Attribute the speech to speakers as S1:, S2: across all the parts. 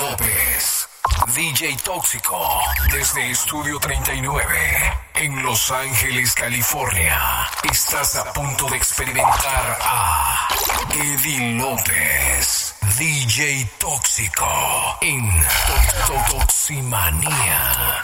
S1: López. DJ Tóxico, desde Estudio 39, en Los Ángeles, California. Estás a punto de experimentar a Eddie López, DJ Tóxico, en Toximanía.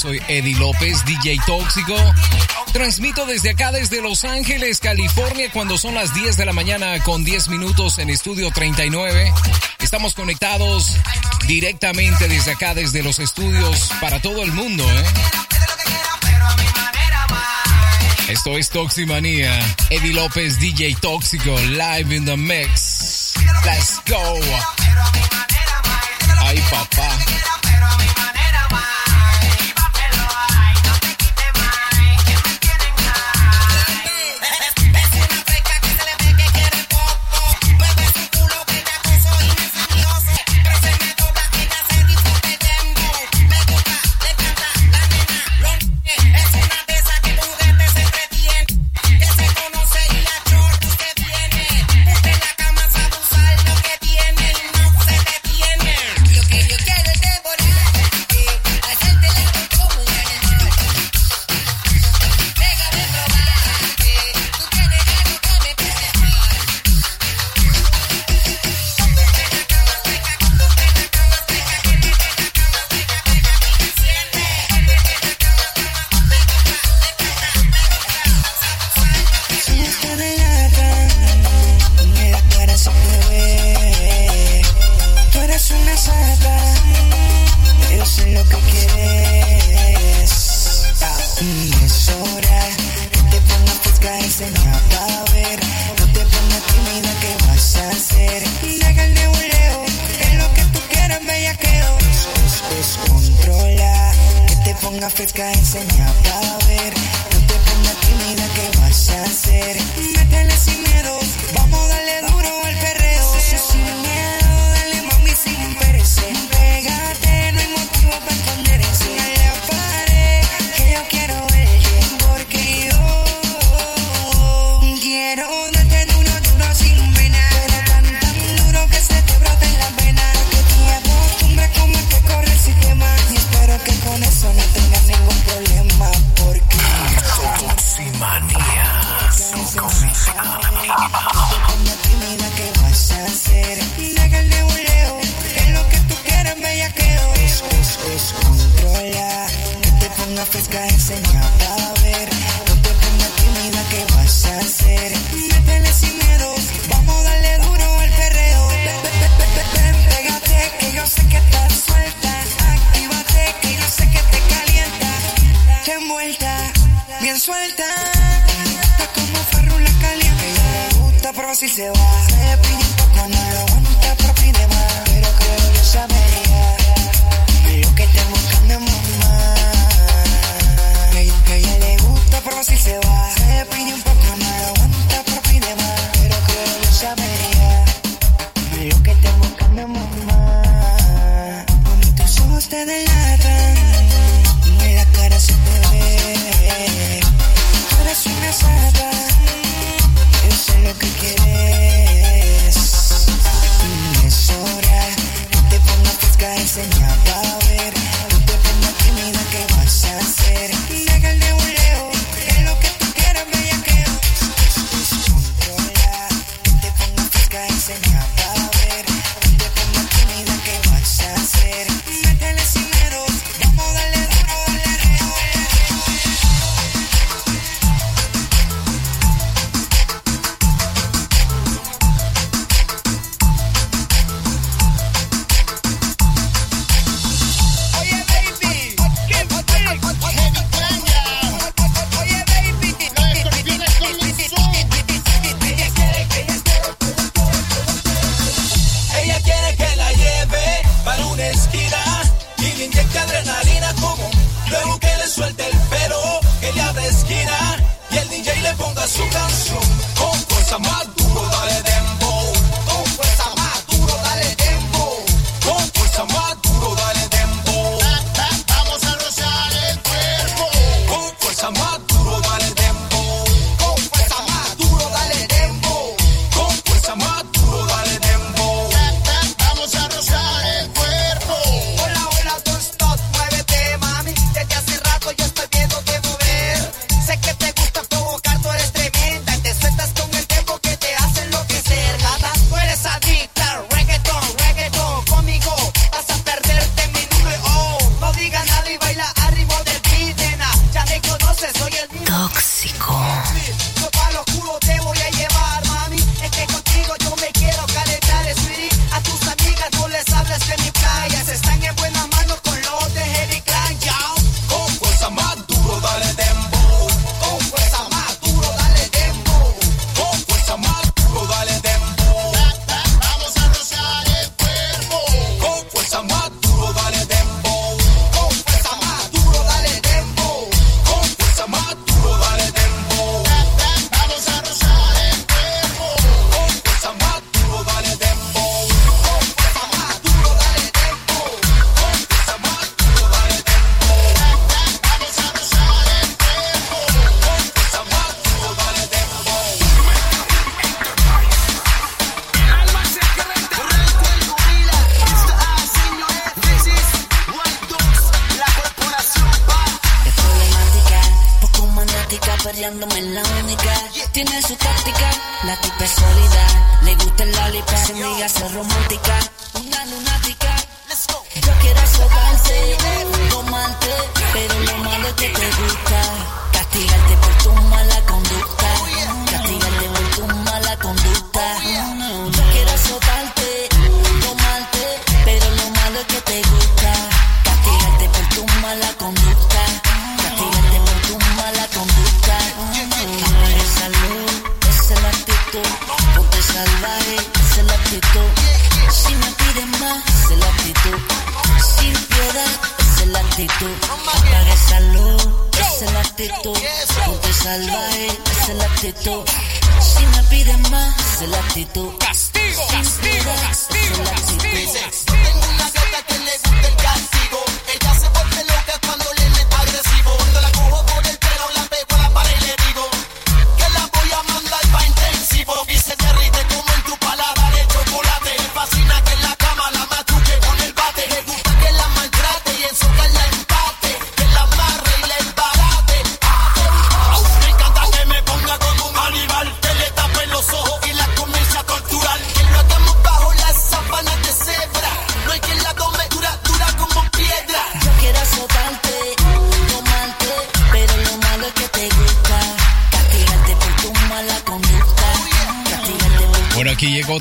S2: Soy Eddie López, DJ Tóxico. Transmito desde acá, desde Los Ángeles, California, cuando son las 10 de la mañana con 10 minutos en Estudio 39. Estamos conectados directamente desde acá, desde los estudios para todo el mundo, ¿eh? Esto es Toximanía. Eddie López, DJ Tóxico, live in the mix. Let's go. Ay, papá.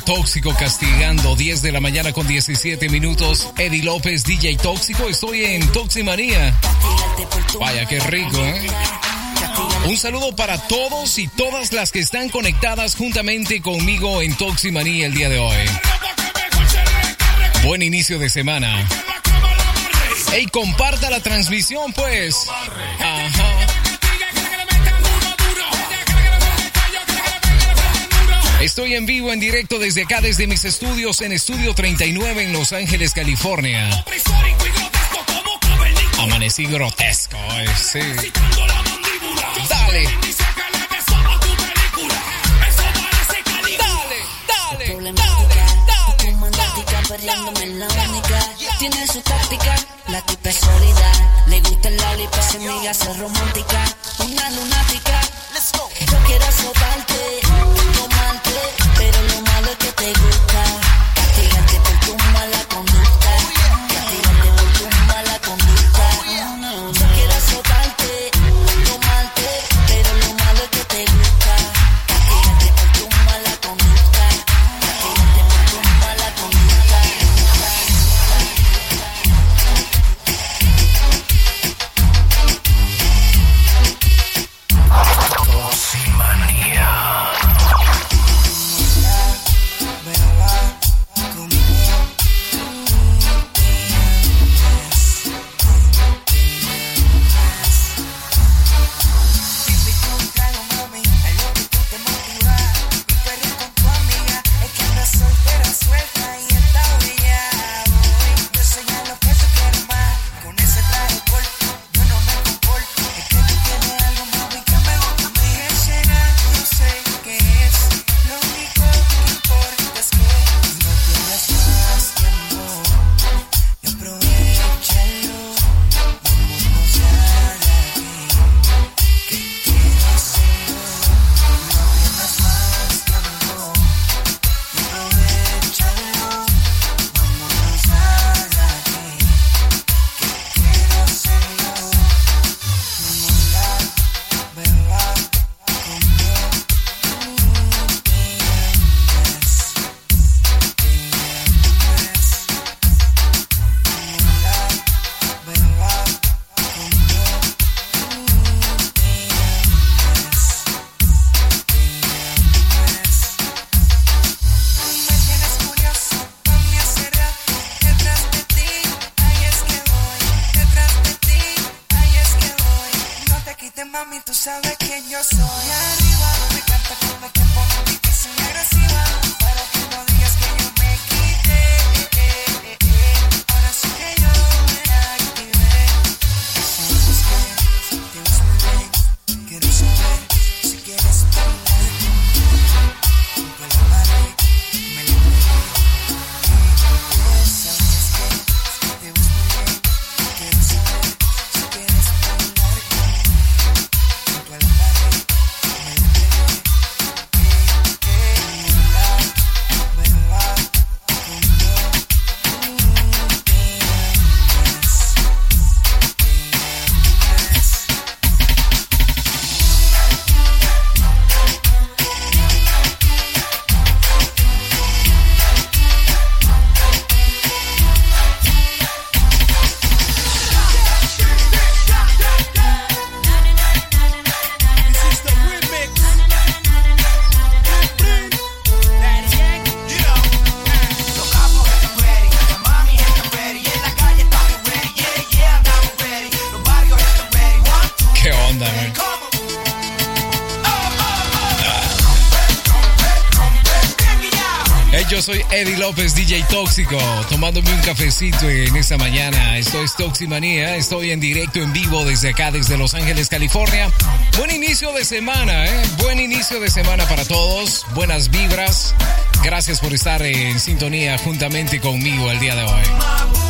S3: Tóxico castigando 10 de la mañana con 17 minutos. Eddie López, DJ Tóxico. Estoy en Toximanía. Vaya, qué rico, ¿eh? Un saludo para todos y todas las que están conectadas juntamente conmigo en Toximanía el día de hoy. Buen inicio de semana. Ey, comparta la transmisión, pues. Ajá. Estoy en vivo, en directo desde acá, desde mis estudios en Estudio 39 en Los Ángeles, California. Amanecí grotesco, eh, sí. Dale. Dale,
S4: dale, Tiene su táctica, la tipa es sólida. Le gusta el lollipop, se amiga, se romántica. Una lunática. Yo quiero azotarte lo que te gusta. Castigarte
S3: Eddie López, DJ Tóxico, tomándome un cafecito en esta mañana. Esto es Toximanía, estoy en directo, en vivo desde acá, desde Los Ángeles, California. Buen inicio de semana, ¿eh? Buen inicio de semana para todos, buenas vibras. Gracias por estar en sintonía juntamente conmigo el día de hoy.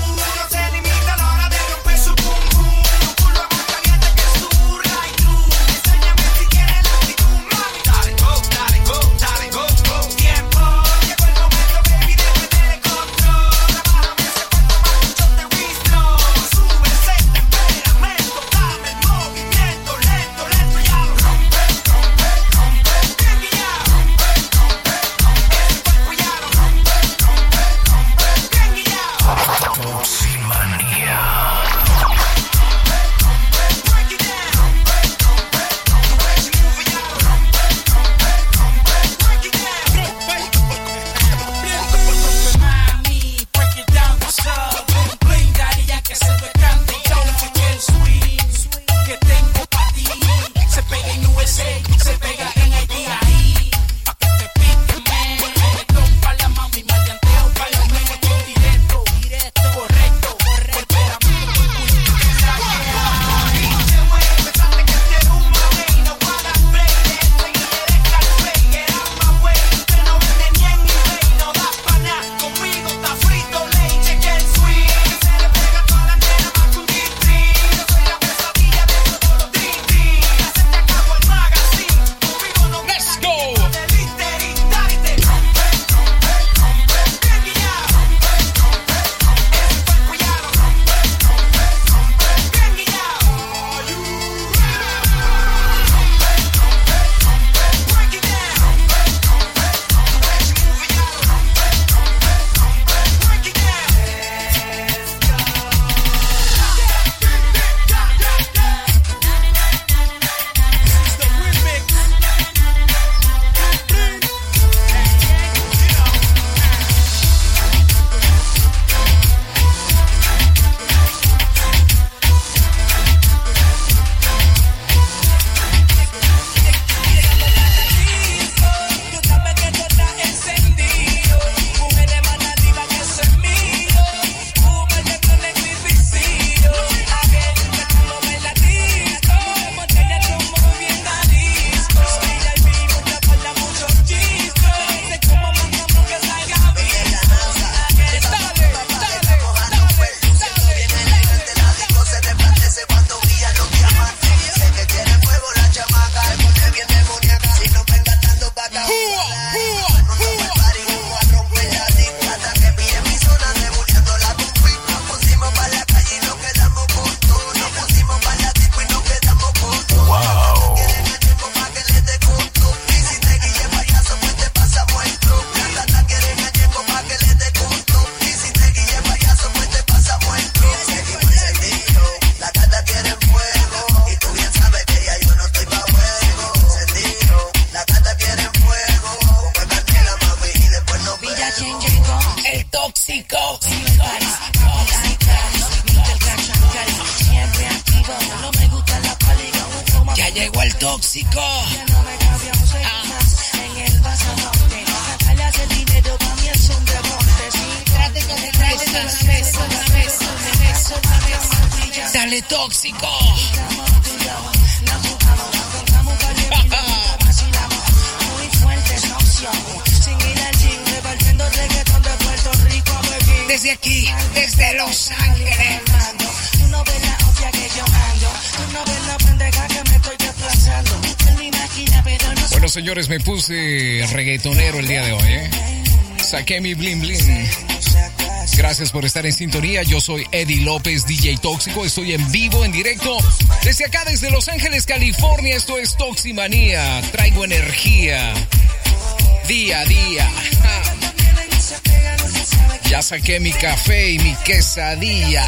S4: en
S3: sintonía. Yo soy Eddie López, DJ Tóxico. Estoy en vivo, en directo, desde acá, desde Los Ángeles, California. Esto es Toximanía. Traigo energía. Día a día. Ya saqué mi café y mi quesadilla.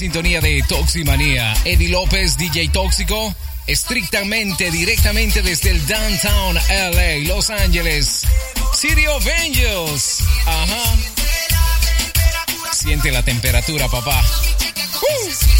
S3: sintonía de Toximanía. Eddie López, DJ Tóxico, estrictamente, directamente desde el Downtown LA, Los Ángeles. City of Angels. Ajá. Siente la temperatura, papá.
S5: Uh.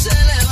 S3: Shalom.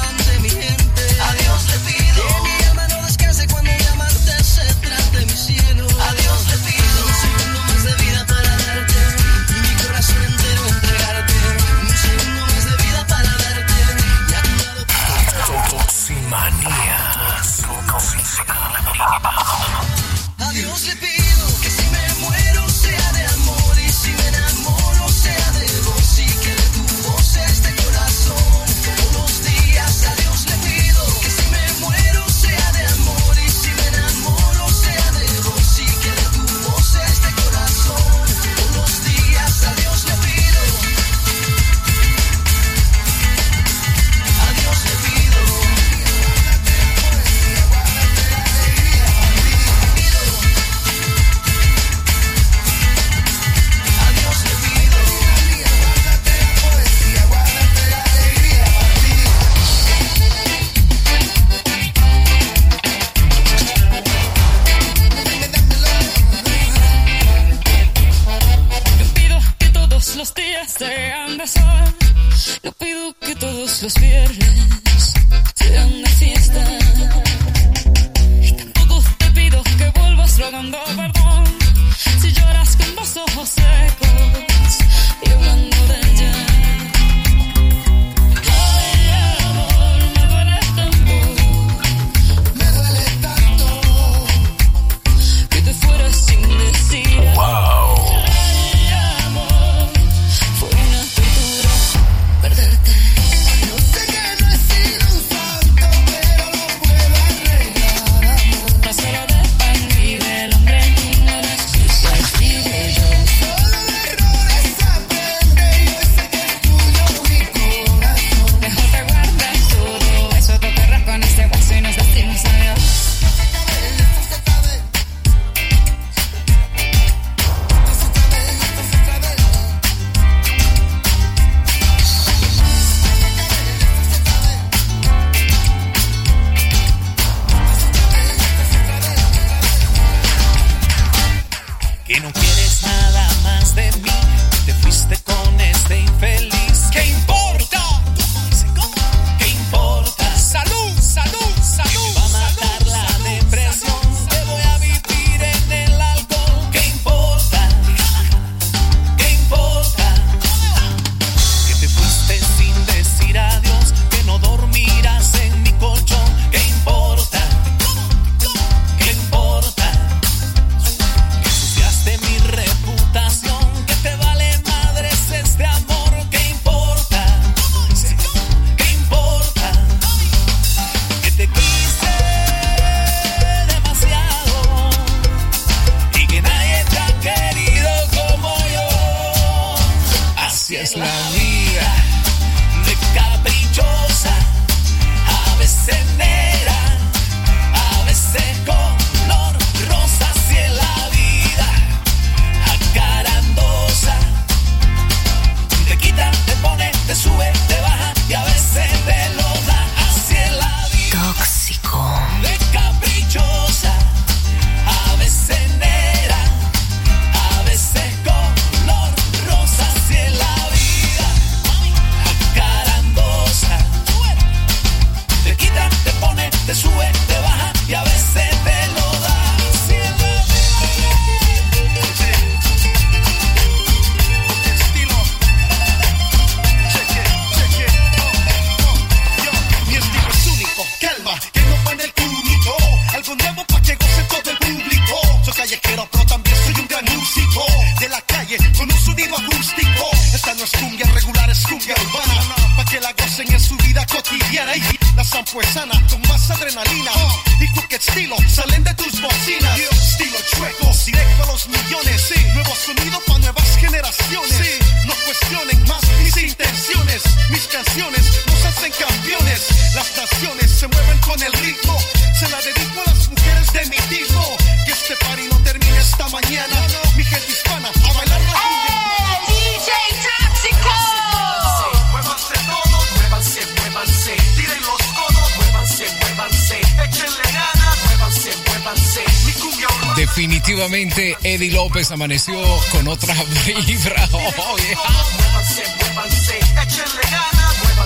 S3: Eddie López amaneció con otra vibra. Oh, yeah.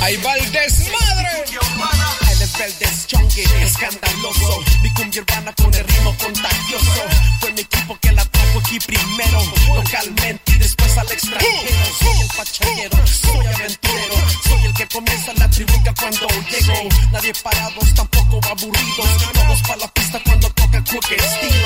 S3: Ahí va el desmadre.
S6: El deschongue, escandaloso. Mi cumbia con el ritmo contagioso. Fue mi equipo que la trajo aquí primero, localmente y después al extranjero. Soy el pachallero, soy aventurero. Soy el que comienza la tribuca cuando llego. Nadie parados, tampoco aburridos. Todos para la pista cuando toca crooked estilo.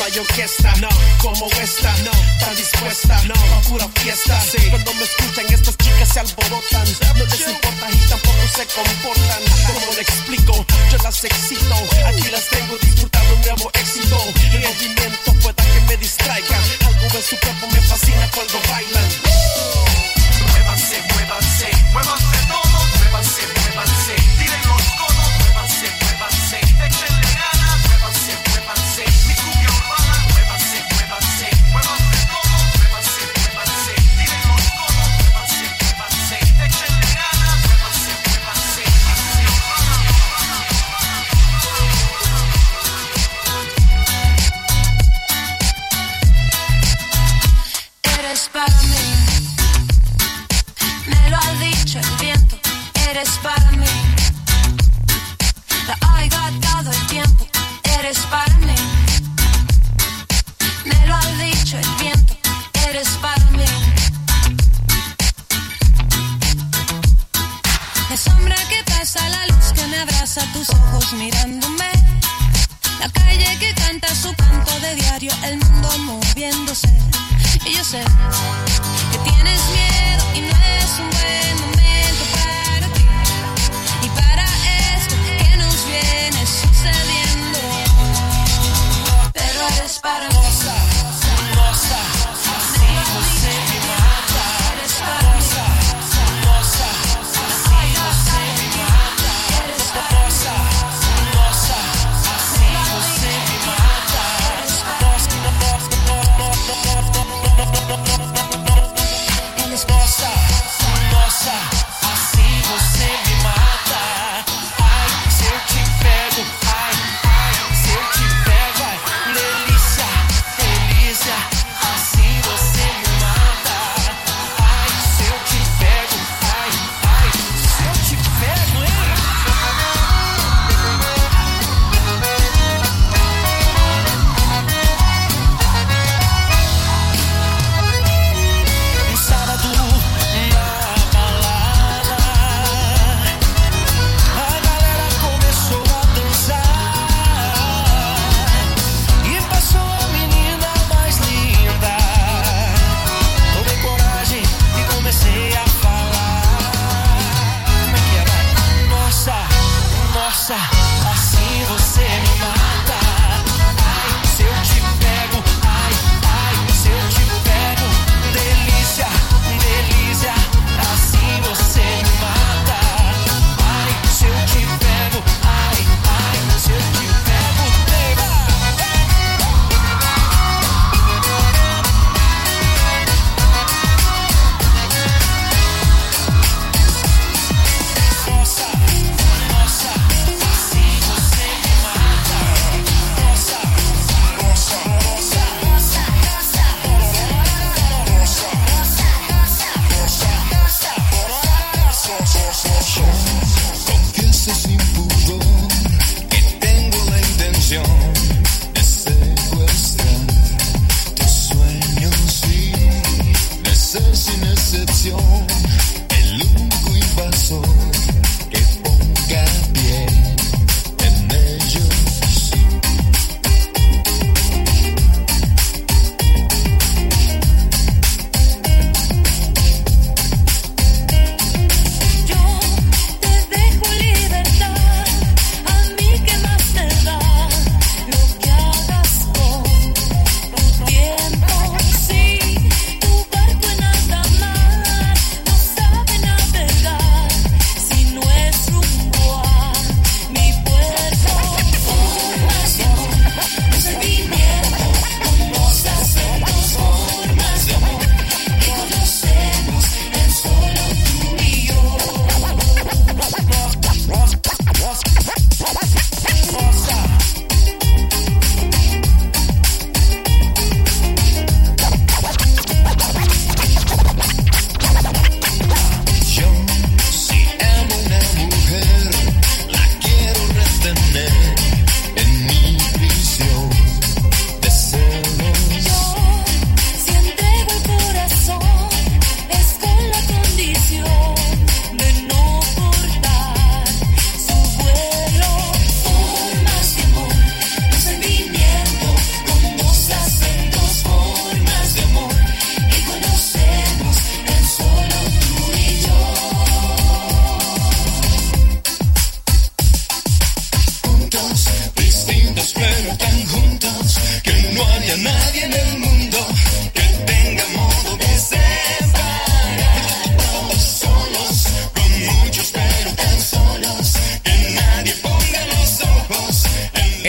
S6: No hay orquesta, no, como esta, no, tan dispuesta, no, a pura fiesta. Cuando me escuchan, estas chicas se alborotan. No les importa y tampoco se comportan. Como le explico, yo las excito. Aquí las tengo disfrutando un nuevo éxito. El movimiento pueda que me distraiga. Algo en su cuerpo me fascina cuando bailan.
S7: España.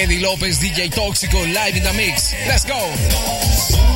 S7: Eddie
S8: López, DJ Tóxico, live in the mix. Let's go.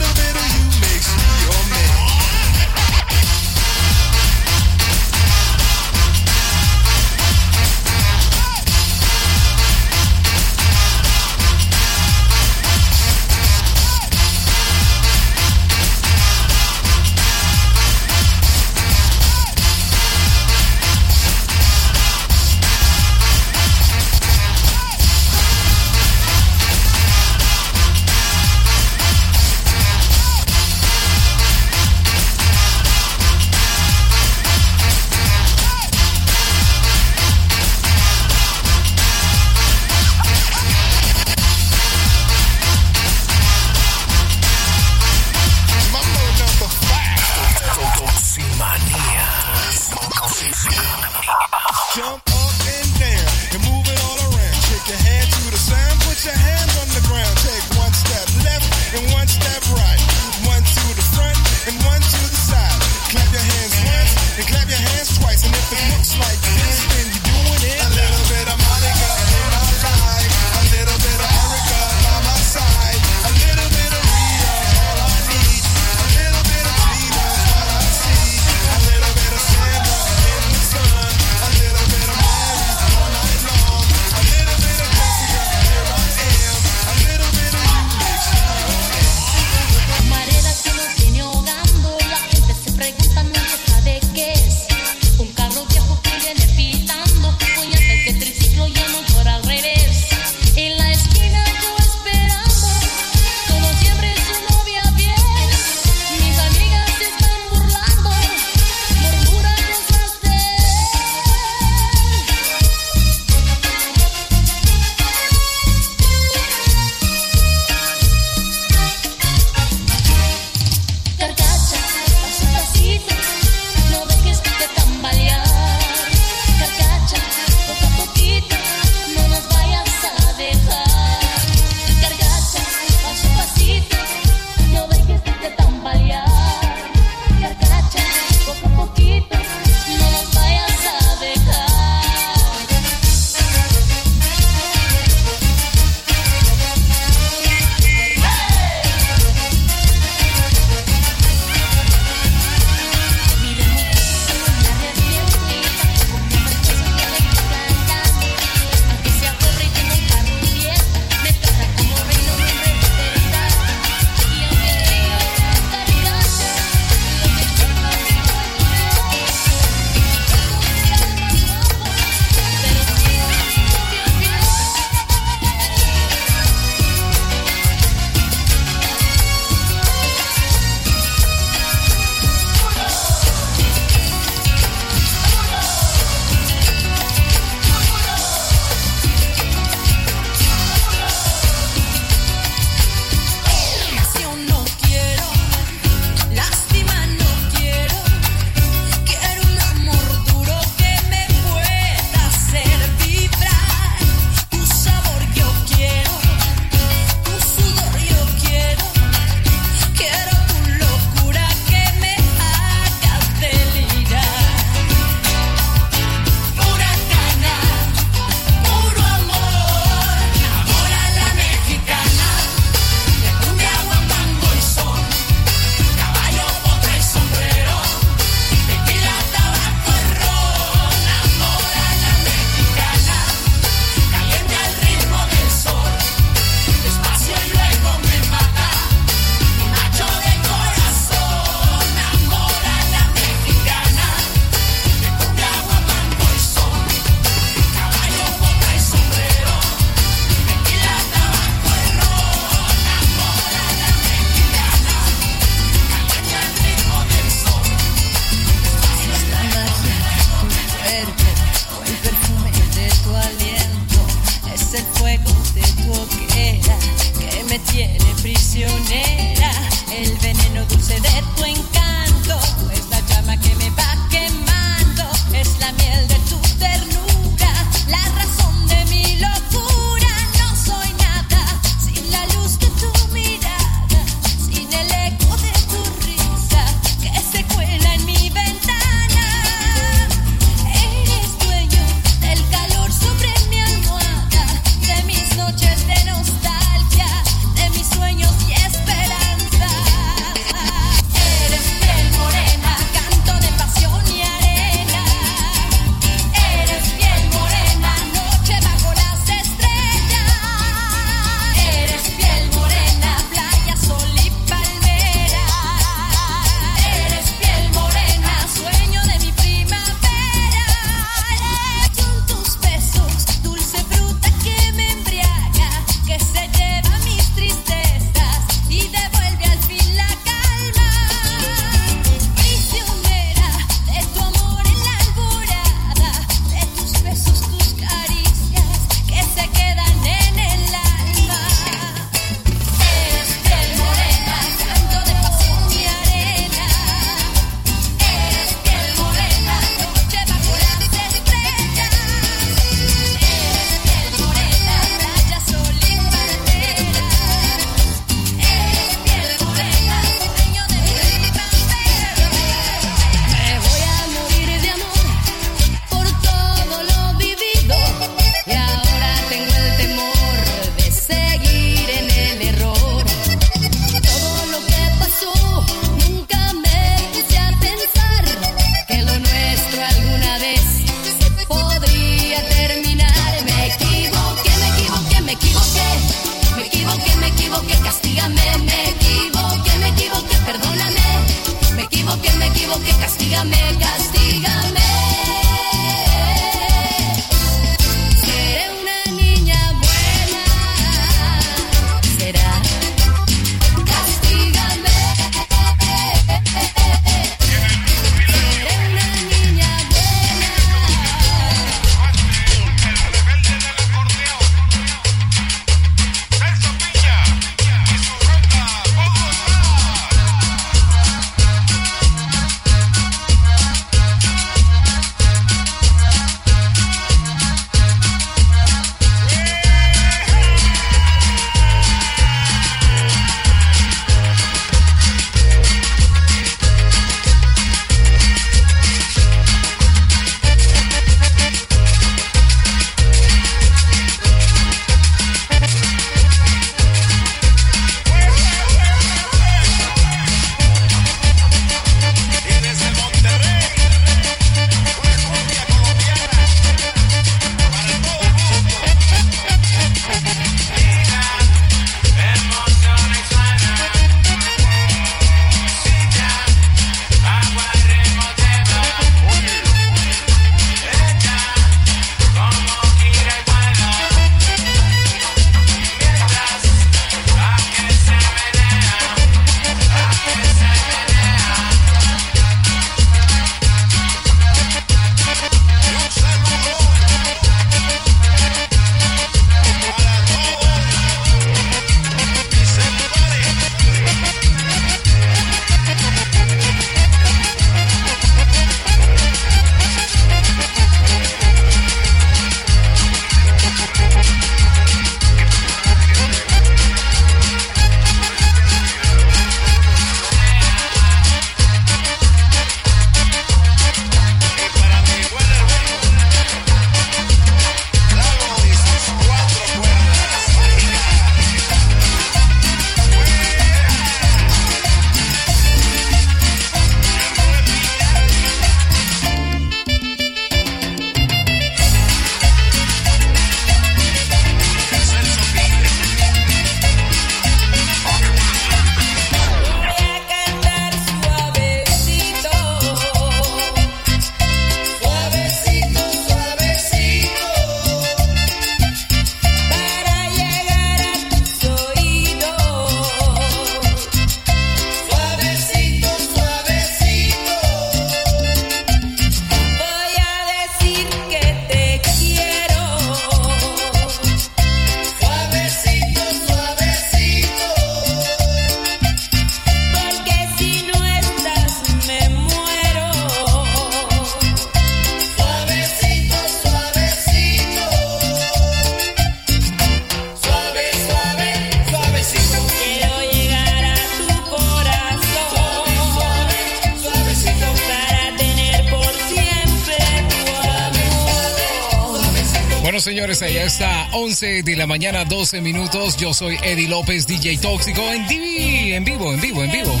S3: 11 de la mañana, 12 minutos. Yo soy Eddie López, DJ Tóxico, en TV, en vivo, en vivo, en vivo.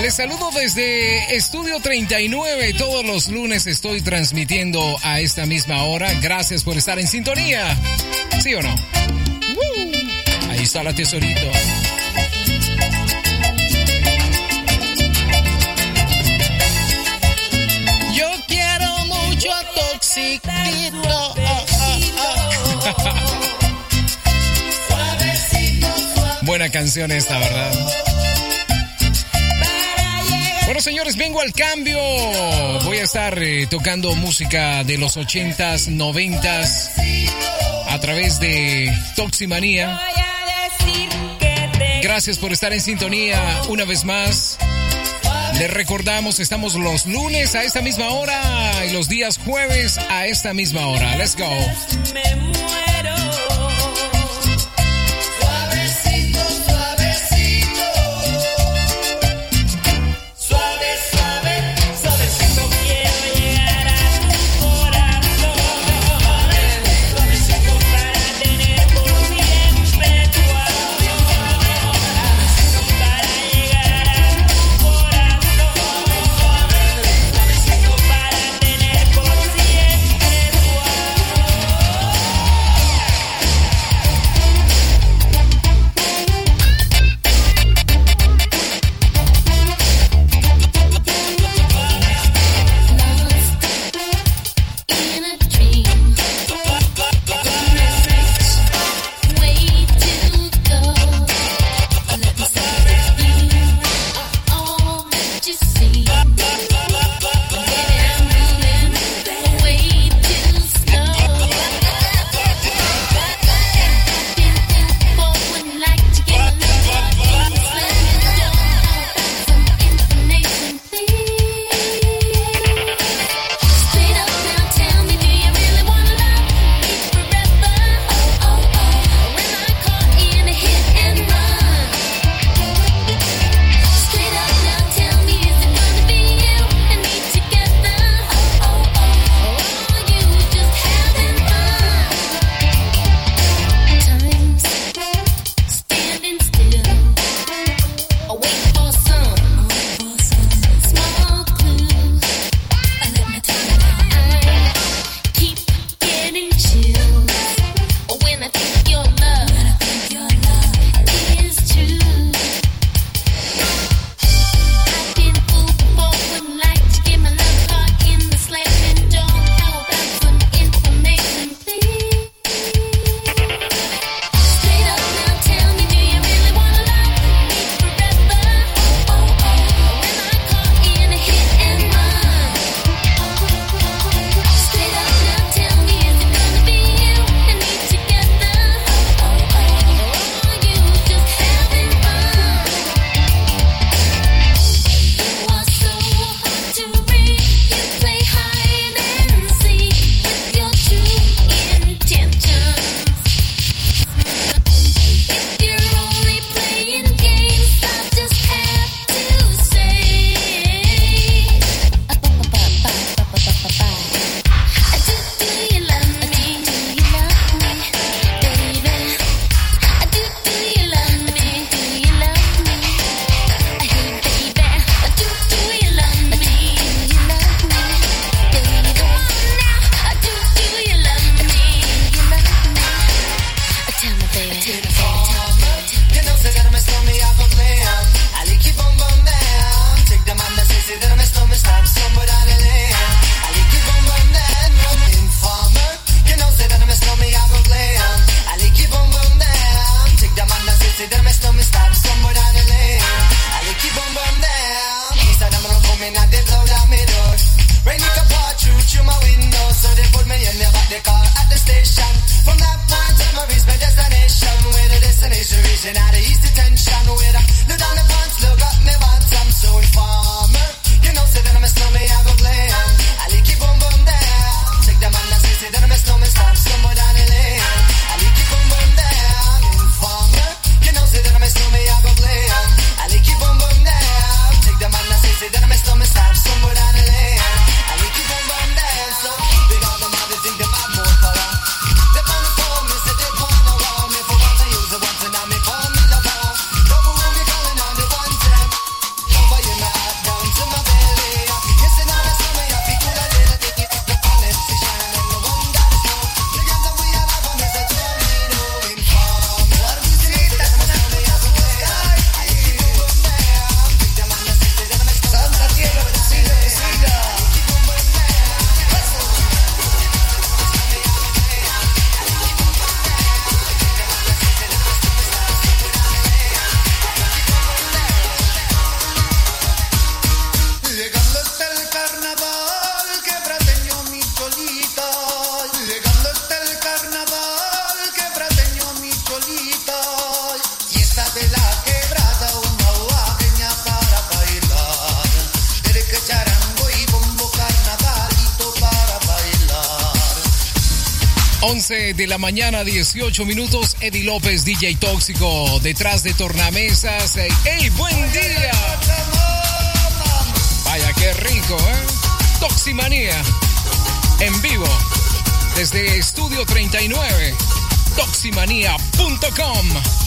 S3: Les saludo desde Estudio 39. Todos los lunes estoy transmitiendo a esta misma hora. Gracias por estar en sintonía. ¿Sí o no? Ahí está la tesorito.
S9: Yo quiero mucho a.
S3: Buena canción esta, ¿verdad? Bueno, señores, vengo al cambio. Voy a estar eh, tocando música de los 80s, 90s a través de Toximanía. Gracias por estar en sintonía una vez más. Les recordamos, estamos los lunes a esta misma hora y los días jueves a esta misma hora. Let's go.
S5: de la mañana, 18 minutos. Eddie López, DJ Tóxico, detrás de tornamesas. ¡Ey, buen día! Vaya, qué rico, ¿eh? Toximanía, en vivo, desde Estudio 39, toximanía.com.